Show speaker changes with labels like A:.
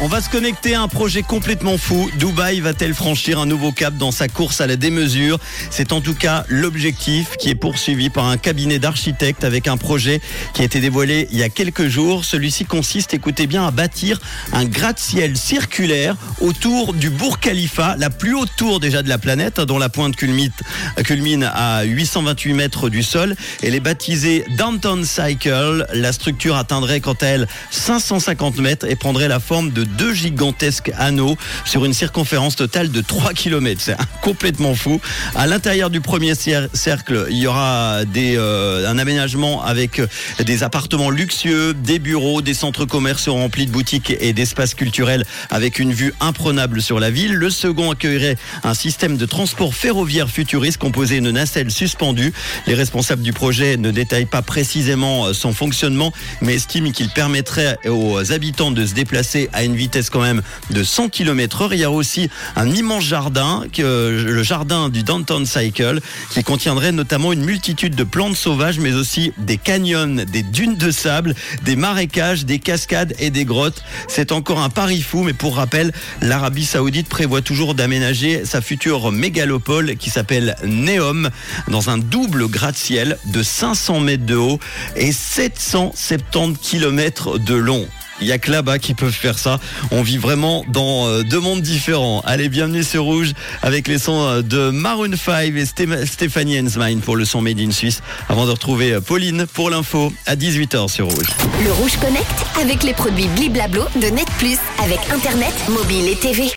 A: On va se connecter à un projet complètement fou. Dubaï va-t-elle franchir un nouveau cap dans sa course à la démesure? C'est en tout cas l'objectif qui est poursuivi par un cabinet d'architectes avec un projet qui a été dévoilé il y a quelques jours. Celui-ci consiste, écoutez bien, à bâtir un gratte-ciel circulaire autour du Burj Khalifa, la plus haute tour déjà de la planète, dont la pointe culmine à 828 mètres du sol. Elle est baptisée Downtown Cycle. La structure atteindrait quant à elle 550 mètres et prendrait la forme de deux gigantesques anneaux sur une circonférence totale de 3 km. C'est complètement fou. À l'intérieur du premier cercle, il y aura des, euh, un aménagement avec des appartements luxueux, des bureaux, des centres commerciaux remplis de boutiques et d'espaces culturels avec une vue imprenable sur la ville. Le second accueillerait un système de transport ferroviaire futuriste composé de nacelles suspendues. Les responsables du projet ne détaillent pas précisément son fonctionnement, mais estiment qu'il permettrait aux habitants de se déplacer à une vitesse quand même de 100 km heure. Il y a aussi un immense jardin, que, le jardin du Downtown Cycle, qui contiendrait notamment une multitude de plantes sauvages, mais aussi des canyons, des dunes de sable, des marécages, des cascades et des grottes. C'est encore un pari fou, mais pour rappel, l'Arabie Saoudite prévoit toujours d'aménager sa future mégalopole qui s'appelle Neom dans un double gratte-ciel de 500 mètres de haut et 770 km de long. Il y a que là-bas qui peuvent faire ça. On vit vraiment dans euh, deux mondes différents. Allez, bienvenue sur Rouge avec les sons euh, de Maroon 5 et Stéphanie Hensmine pour le son Made in Suisse. Avant de retrouver euh, Pauline pour l'info à 18h sur Rouge.
B: Le Rouge Connect avec les produits Bliblablo de Net Plus avec Internet, mobile et TV.